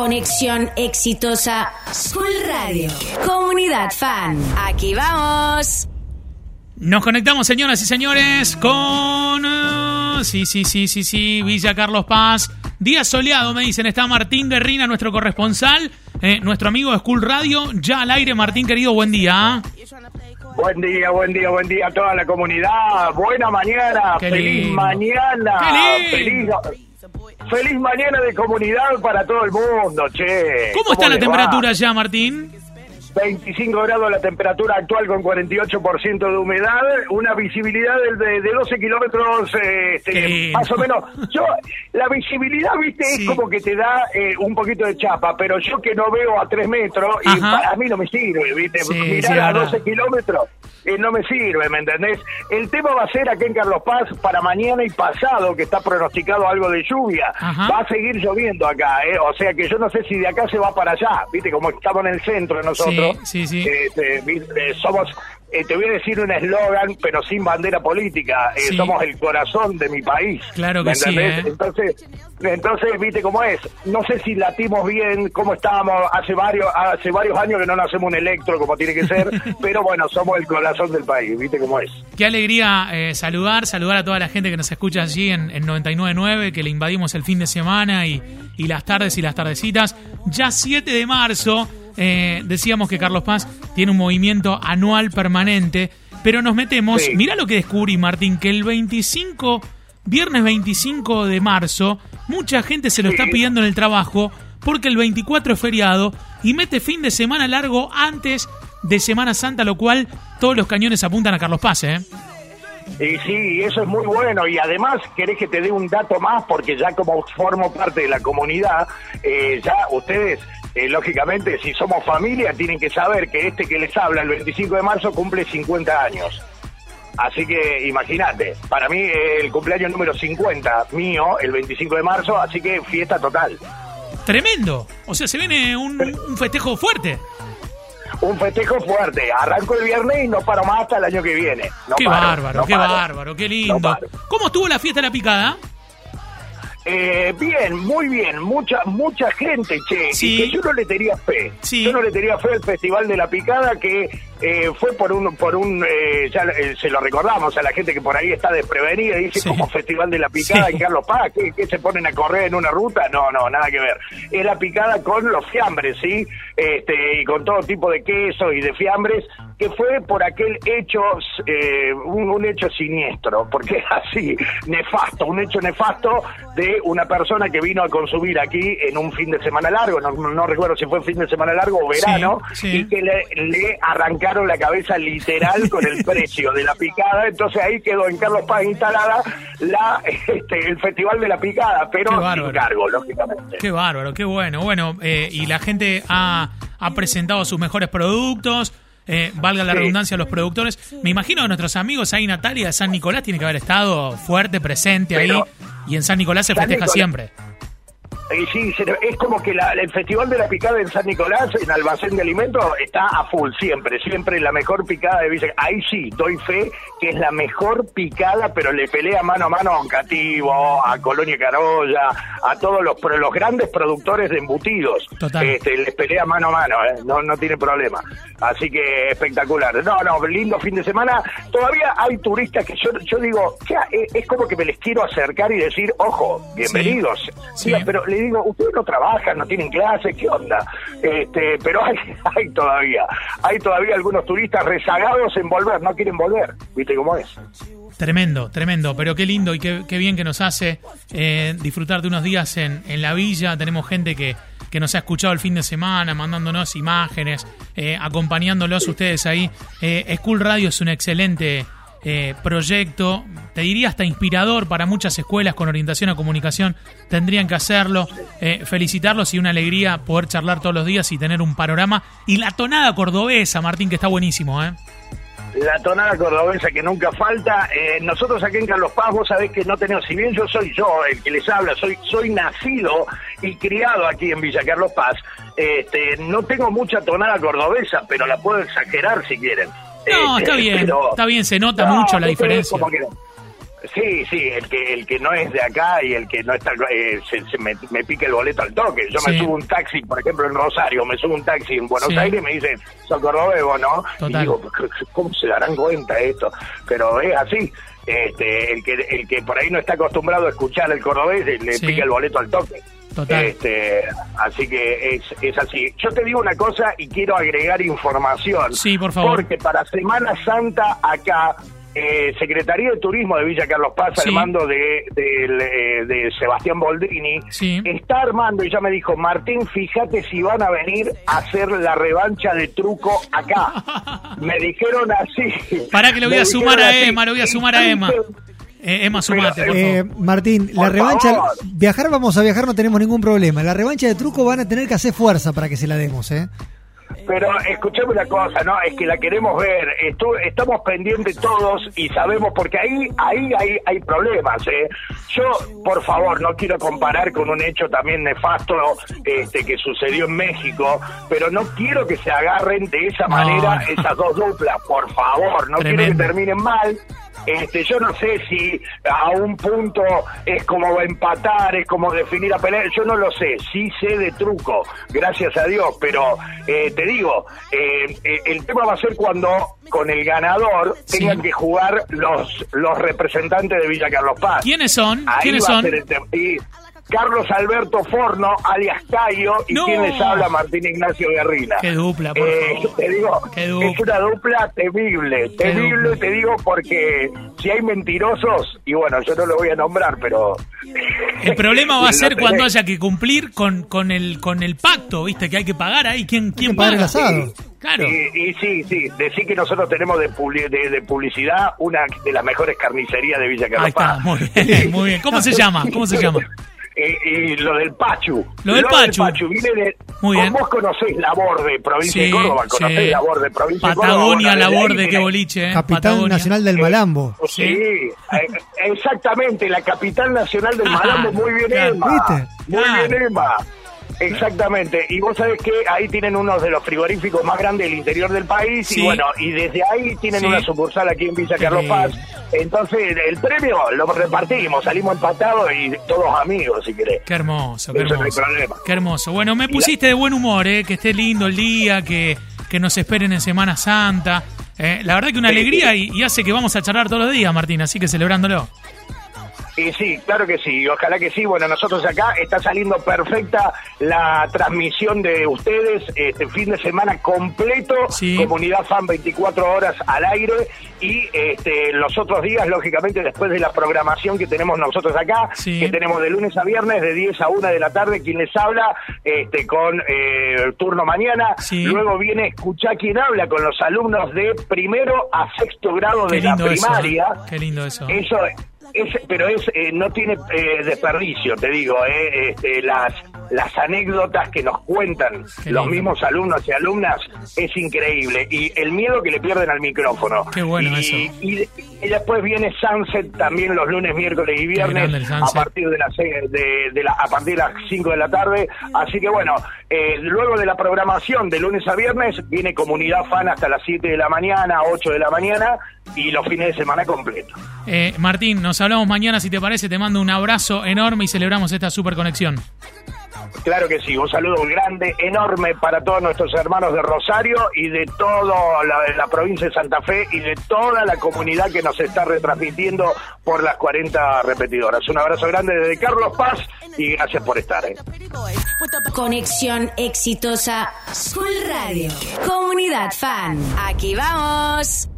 Conexión exitosa School Radio. Comunidad fan. Aquí vamos. Nos conectamos, señoras y señores, con... eh, sí, sí, sí, sí, sí, Villa Carlos Paz. Día soleado, me dicen. Está Martín Guerrina, nuestro corresponsal, eh, nuestro amigo de School Radio. Ya al aire, Martín, querido, buen día. Buen día, buen día, buen día a toda la comunidad. Buena mañana, Qué feliz lindo. mañana. Qué Feliz, lindo. feliz mañana de comunidad para todo el mundo, che. ¿Cómo está la va? temperatura ya, Martín? 25 grados la temperatura actual con 48% de humedad, una visibilidad de, de- de 12 kilómetros, eh, este, más o menos. Yo, la visibilidad, viste, Sí. es como que te da eh, un poquito de chapa, pero yo que no veo a 3 metros, y para mí no me sirve, viste, Sí, mirar sí, a ahora. 12 kilómetros. eh, no me sirve, ¿me entendés? El tema va a ser aquí en Carlos Paz para mañana y pasado, que está pronosticado algo de lluvia. Ajá. Va a seguir lloviendo acá, ¿eh? O sea que yo no sé si de acá se va para allá, ¿viste? Como estamos en el centro nosotros. Sí, sí, sí. Eh, somos, eh, te voy a decir un eslogan, pero sin bandera política. eh, Sí. Somos el corazón de mi país. Claro que ¿me sí? ¿eh? Entonces, entonces, viste cómo es. No sé si latimos bien, cómo estábamos. Hace varios, hace varios años que no nos hacemos un electro como tiene que ser, pero bueno, somos el corazón del país, viste cómo es. Qué alegría saludar, saludar a toda la gente que nos escucha allí en, en 99.9, que le invadimos el fin de semana y, y las tardes y las tardecitas. Ya 7 de marzo, eh, decíamos que Carlos Paz tiene un movimiento anual permanente, pero nos metemos, Sí. mira lo que descubrí, Martín, que el 25, viernes 25 de marzo, mucha gente se lo está pidiendo en el trabajo porque el 24 es feriado y mete fin de semana largo antes de Semana Santa, lo cual todos los cañones apuntan a Carlos Paz, ¿eh? Y sí, eso es muy bueno. Y además, querés que te dé un dato más, porque ya como formo parte de la comunidad, eh, ya ustedes, eh, lógicamente, si somos familia, tienen que saber que este que les habla el 25 de marzo cumple 50 años. Así que imagínate, para mí el cumpleaños número 50 mío, el 25 de marzo, así que fiesta total. Tremendo. O sea, se viene un, un festejo fuerte. Un festejo fuerte. Arranco el viernes y no paro más hasta el año que viene. No qué paro, bárbaro, no qué paro. bárbaro, qué lindo. ¿Cómo estuvo la fiesta de la picada? Eh, bien, muy bien, mucha mucha gente, che, Sí. y que yo no le tenía fe. Sí. Yo no le tenía fe al Festival de la Picada que eh, fue por un, por un eh, ya eh, se lo recordamos a la gente que por ahí está desprevenida y dice, Sí. ¿cómo Festival de la Picada en Carlos Paz? ¿Qué, qué se ponen a correr en una ruta? No, no, nada que ver. Es la picada con los fiambres, ¿sí? Este, y con todo tipo de queso y de fiambres, que fue por aquel hecho, eh, un, un hecho siniestro, porque es así, nefasto, un hecho nefasto de una persona que vino a consumir aquí en un fin de semana largo, no, no recuerdo si fue fin de semana largo o verano, Sí, sí. y que le, le arrancaron la cabeza literal con el precio de la picada, entonces ahí quedó en Carlos Paz instalada la, este, el Festival de la Picada, pero sin cargo, lógicamente. Qué bárbaro, qué bueno. Bueno, eh, y la gente ha, ha presentado sus mejores productos. Eh, valga la Sí. redundancia los productores. Me imagino que nuestros amigos ahí, Natalia de San Nicolás, tiene que haber estado fuerte, presente Pero- ahí. Y en San Nicolás se San festeja Nicolás- siempre. Y sí, es como que la- el Festival de la Picada en San Nicolás, en Almacén de Alimentos, está a full siempre, siempre la mejor picada de Villa. Ahí sí, doy fe que es la mejor picada, pero le pelea mano a mano a Oncativo, a Colonia Carolla, a todos los, los grandes productores de embutidos. Total. Este, les pelea mano a mano, ¿eh? no, no tiene problema. Así que espectacular. No, no, lindo fin de semana. Todavía hay turistas que yo, yo digo, ya, es como que me les quiero acercar y decir, ojo, bienvenidos. Sí. Pero le digo, ustedes no trabajan, no tienen clases, ¿qué onda? Este, pero hay, hay todavía, hay todavía algunos turistas rezagados en volver, no quieren volver, ¿viste cómo es? Tremendo, tremendo, pero qué lindo y qué, qué bien que nos hace eh, disfrutar de unos días en, en la villa. Tenemos gente que, que nos ha escuchado el fin de semana, mandándonos imágenes, eh, acompañándolos ustedes ahí. Eh, School Radio es un excelente eh, proyecto, te diría hasta inspirador para muchas escuelas con orientación a comunicación. Tendrían que hacerlo. Eh, felicitarlos y una alegría poder charlar todos los días y tener un panorama. Y la tonada cordobesa, Martín, que está buenísimo, ¿eh? La tonada cordobesa que nunca falta. Eh, nosotros aquí en Carlos Paz, vos sabés que no tenemos, si bien yo soy yo el que les habla, soy, soy nacido y criado aquí en Villa Carlos Paz, este, no tengo mucha tonada cordobesa, pero la puedo exagerar si quieren. No, está bien, pero- está bien, se nota No, mucho la diferencia. como que- Sí, sí, el que el que no es de acá y el que no está, eh, se, se me, me pica el boleto al toque. Yo Sí. me subo un taxi, por ejemplo, en Rosario, me subo un taxi en Buenos Sí. Aires y me dicen, cordobés vos, ¿no? Total. Y digo, ¿cómo se darán cuenta esto? Pero es así. Este, el que el que por ahí no está acostumbrado a escuchar el cordobés le Sí. pica el boleto al toque. Total. Este, así que es, es así. Yo te digo una cosa y quiero agregar información. Sí, por favor. Porque para Semana Santa acá, eh, Secretaría de Turismo de Villa Carlos Paz, Sí. al mando de, eh, de Sebastián Boldrini, Sí. está armando y ya me dijo, Martín, fíjate si van a venir a hacer la revancha de truco acá. me dijeron así. Pará que le voy a sumar a. Emma, le voy a sumar a Emma. Eh, Emma, sumate, por Eh. Martín, la revancha, favor. viajar vamos a viajar, no tenemos ningún problema. La revancha de truco van a tener que hacer fuerza para que se la demos, ¿eh? Pero escuchame una cosa, ¿no? Es que la queremos ver. Estu- estamos pendientes todos y sabemos, porque ahí ahí hay, hay problemas, ¿eh? Yo, por favor, no quiero comparar con un hecho también nefasto este, que sucedió en México, pero no quiero que se agarren de esa manera no. esas dos duplas, por favor. No quiero que terminen mal. Este, yo no sé si a un punto es como empatar, es como definir a pelear, yo no lo sé, sí sé de truco, gracias a Dios, pero eh, te digo, eh, eh, el tema va a ser cuando con el ganador Sí. tengan que jugar los, los representantes de Villa Carlos Paz. ¿Quiénes son? Ahí ¿Quiénes son? Carlos Alberto Forno, alias Cayo, y No. quien les habla, Martín Ignacio Guerrina. Qué dupla, por Eh, favor. Te digo, Qué dupla. es una dupla temible, temible, dupla. te digo, porque si hay mentirosos, y bueno, yo no lo voy a nombrar, pero... El problema va a ser cuando haya que cumplir con, con, el, con el pacto, ¿viste? Que hay que pagar ahí. ¿Quién, quién paga? el asado. Claro. Y, y sí, sí, decir que nosotros tenemos de, publi- de, de publicidad una de las mejores carnicerías de Villa Carlos Ahí está, muy bien, muy bien. ¿Cómo se llama? ¿Cómo se llama? Y, y lo del Pachu. Lo del Pachu. viene de. Muy bien. Vos conocés Laborde, provincia Sí, de Córdoba. Conocés sí. Laborde, provincia de Córdoba. Patagonia, la borde, qué boliche, ¿eh? Capitán Patagonia. Nacional del Malambo. Sí, eh, exactamente, la capital nacional del Malambo, muy bien. Emma. ¿Viste? Muy Claro. bien Emma. Exactamente, y vos sabés que ahí tienen uno de los frigoríficos más grandes del interior del país Sí. y bueno, y desde ahí tienen Sí. una sucursal aquí en Villa Carlos. Paz. Entonces el premio lo repartimos, salimos empatados y todos amigos si querés. Qué hermoso, qué Eso no hay hermoso. problema. Qué hermoso. Bueno, me pusiste de buen humor, ¿eh? Que esté lindo el día, que, que nos esperen en Semana Santa. Eh, la verdad que una alegría y, y hace que vamos a charlar todos los días, Martín, así que celebrándolo. Y sí, claro que sí, ojalá que sí. Bueno, nosotros acá está saliendo perfecta la transmisión de ustedes, este fin de semana completo, Sí. comunidad fan 24 horas al aire y este, los otros días, lógicamente, después de la programación que tenemos nosotros acá, Sí. que tenemos de lunes a viernes de 10 a 1 de la tarde, quien les habla este, con eh, turno mañana. Sí. Luego viene Escuchá quién habla con los alumnos de primero a sexto grado Qué de la eso. primaria. Qué lindo eso. Eso es, pero es eh, no tiene eh, desperdicio, te digo, eh, este, las las anécdotas que nos cuentan los mismos alumnos y alumnas es increíble y el miedo que le pierden al micrófono. Qué bueno y, eso. Y, y después viene Sunset también los lunes, miércoles y viernes a partir de las de, de la, a partir de las 5 de la tarde. Así que bueno, eh, luego de la programación de lunes a viernes viene comunidad fan hasta las 7 de la mañana, 8 de la mañana y los fines de semana completos. Eh, Martín, nos hablamos mañana, si te parece, te mando un abrazo enorme y celebramos esta super conexión. Claro que sí, un saludo grande, enorme para todos nuestros hermanos de Rosario y de toda la, provincia de Santa Fe y de toda la comunidad que nos está retransmitiendo por las 40 repetidoras. Un abrazo grande desde Carlos Paz y gracias por estar. ¿eh? Conexión exitosa. School Radio. Comunidad Fan. Aquí vamos.